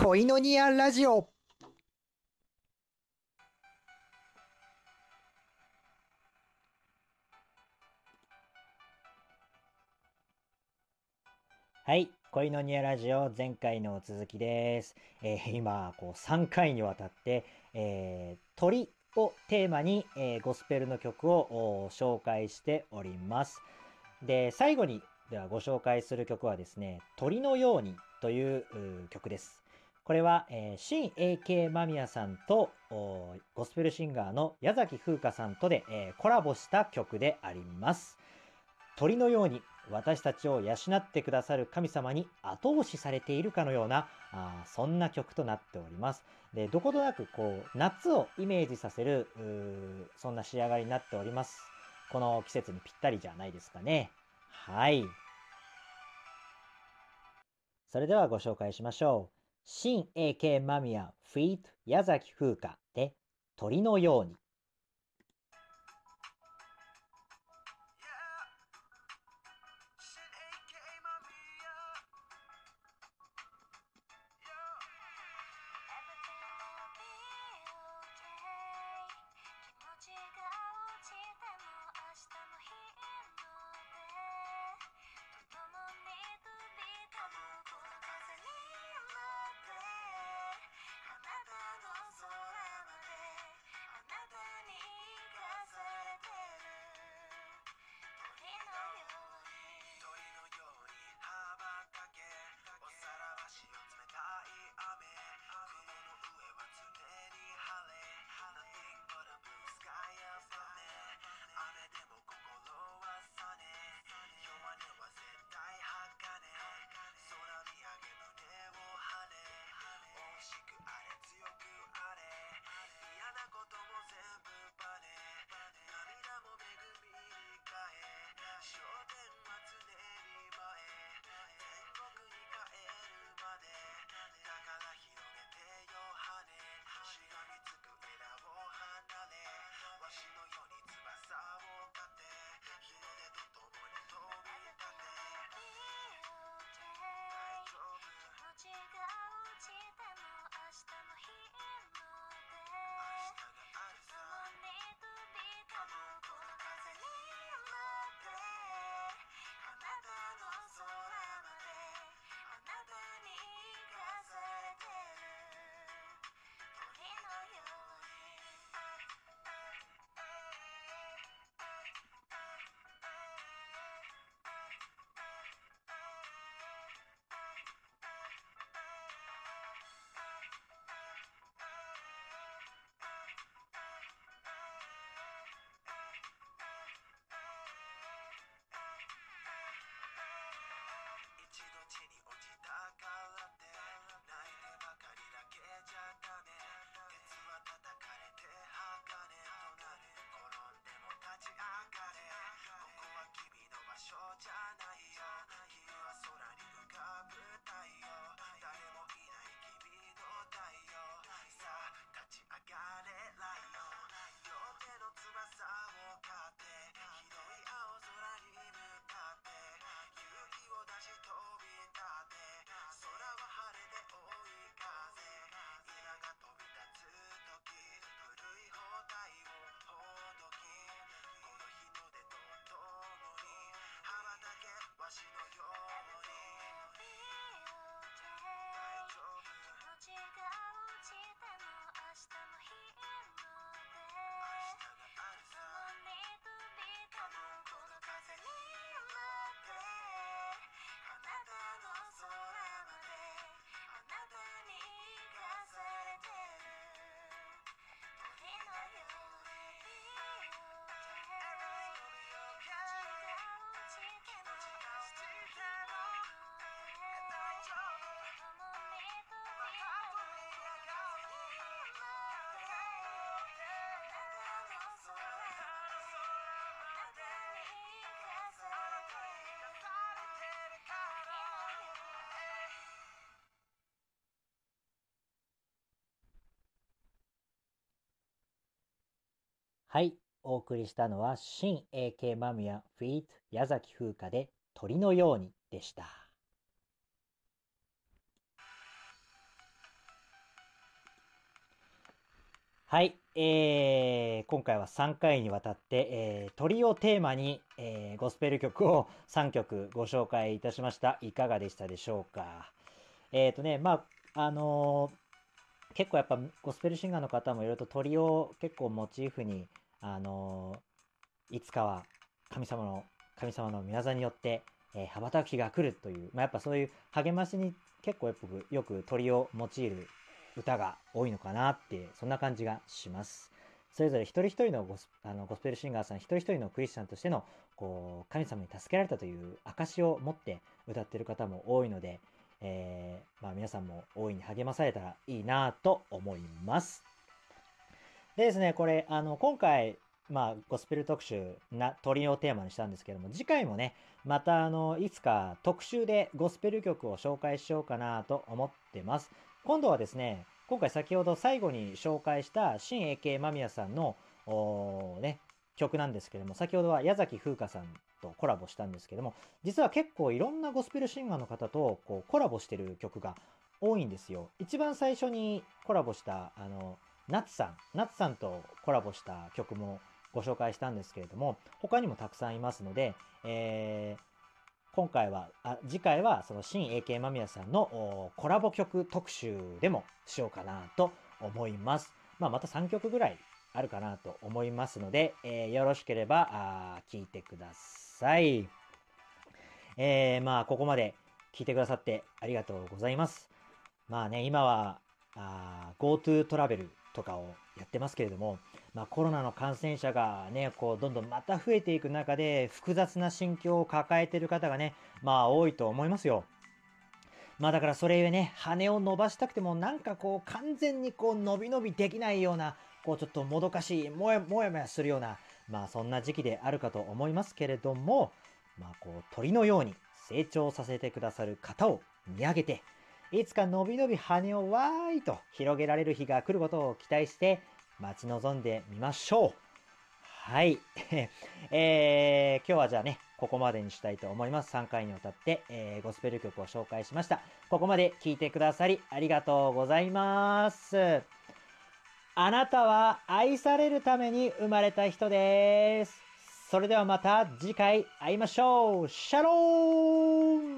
恋のニアラジオはい。恋のニアラジオ前回の続きです。えー今、こう3回にわたって、えー鳥をテーマに、えーゴスペルの曲をお紹介しております。で、最後にではご紹介する曲はですね、鳥のようにというう曲です。これは、えー、新 AK 間宮さんとゴスペルシンガーの矢崎風花さんとで、えーコラボした曲であります。鳥のように私たちを養ってくださる神様に後押しされているかのようなあそんな曲となっております。でどことなくこう夏をイメージさせるそんな仕上がりになっております。この季節にぴったりじゃないですかね。はい。それではご紹介しましょう。新 AK マミヤフィート矢崎風花で鳥のように。はい、お送りしたのは、新 AK ミヤフィート矢崎風花で鳥のようにでした。はい、えー、今回は3回にわたって、えー、鳥をテーマに、えー、ゴスペル曲を3曲ご紹介いたしました。いかがでしたでしょうか？えっ、ー、とね、まあ、あのー結構やっぱゴスペルシンガーの方もいろいろと鳥を結構モチーフに、あのーいつかは神様の、神様の御業によって、えー羽ばたく日が来るという、まあ、やっぱそういう励ましに結構よくよく鳥を用いる歌が多いのかなってそんな感じがします。それぞれ一人一人のゴスあのゴスペルシンガーさん一人一人のクリスチャンとしてのこう神様に助けられたという証を持って歌ってる方も多いので、えーまあ、皆さんも大いに励まされたらいいなと思います。でですねこれあの今回まあ、ゴスペル特集な鳥をテーマにしたんですけども次回もねまたあのいつか特集でゴスペル曲を紹介しようかなと思ってます。今度はですね今回先ほど最後に紹介した新 AK 間宮さんのね曲なんですけども先ほどは矢崎風花さんとコラボしたんですけども実は結構いろんなゴスペルシンガーの方とこうコラボしてる曲が多いんですよ一番最初にコラボしたあのナツさんナツさんとコラボした曲もご紹介したんですけれども他にもたくさんいますので、えー今回はあ次回はその新 AK 間宮さんのコラボ曲特集でもしようかなと思います。まあ、また3曲ぐらいあるかなと思いますので、えーよろしければあ聞いてください。えーまあここまで聞いてくださってありがとうございます。まあね今はあ GoTo トラベルとかをやってますけれども、まあ、コロナの感染者がねこうどんどんまた増えていく中で複雑な心境を抱えている方がねまあ多いと思いますよ。まあだからそれゆえね羽を伸ばしたくてもなんかこう完全にこう伸び伸びできないようなこうちょっともどかしいもやもやもやするようなまあそんな時期であるかと思いますけれどもまあこう鳥のように成長させてくださる方を見上げていつか伸び伸び羽をわーいと広げられる日が来ることを期待して待ち望んでみましょう。はい。えー今日はじゃあね、ここまでにしたいと思います。3回にわたって、えーゴスペル曲を紹介しました。ここまで聞いてくださりありがとうございます。あなたは愛されるために生まれた人です。それではまた次回会いましょう。シャローン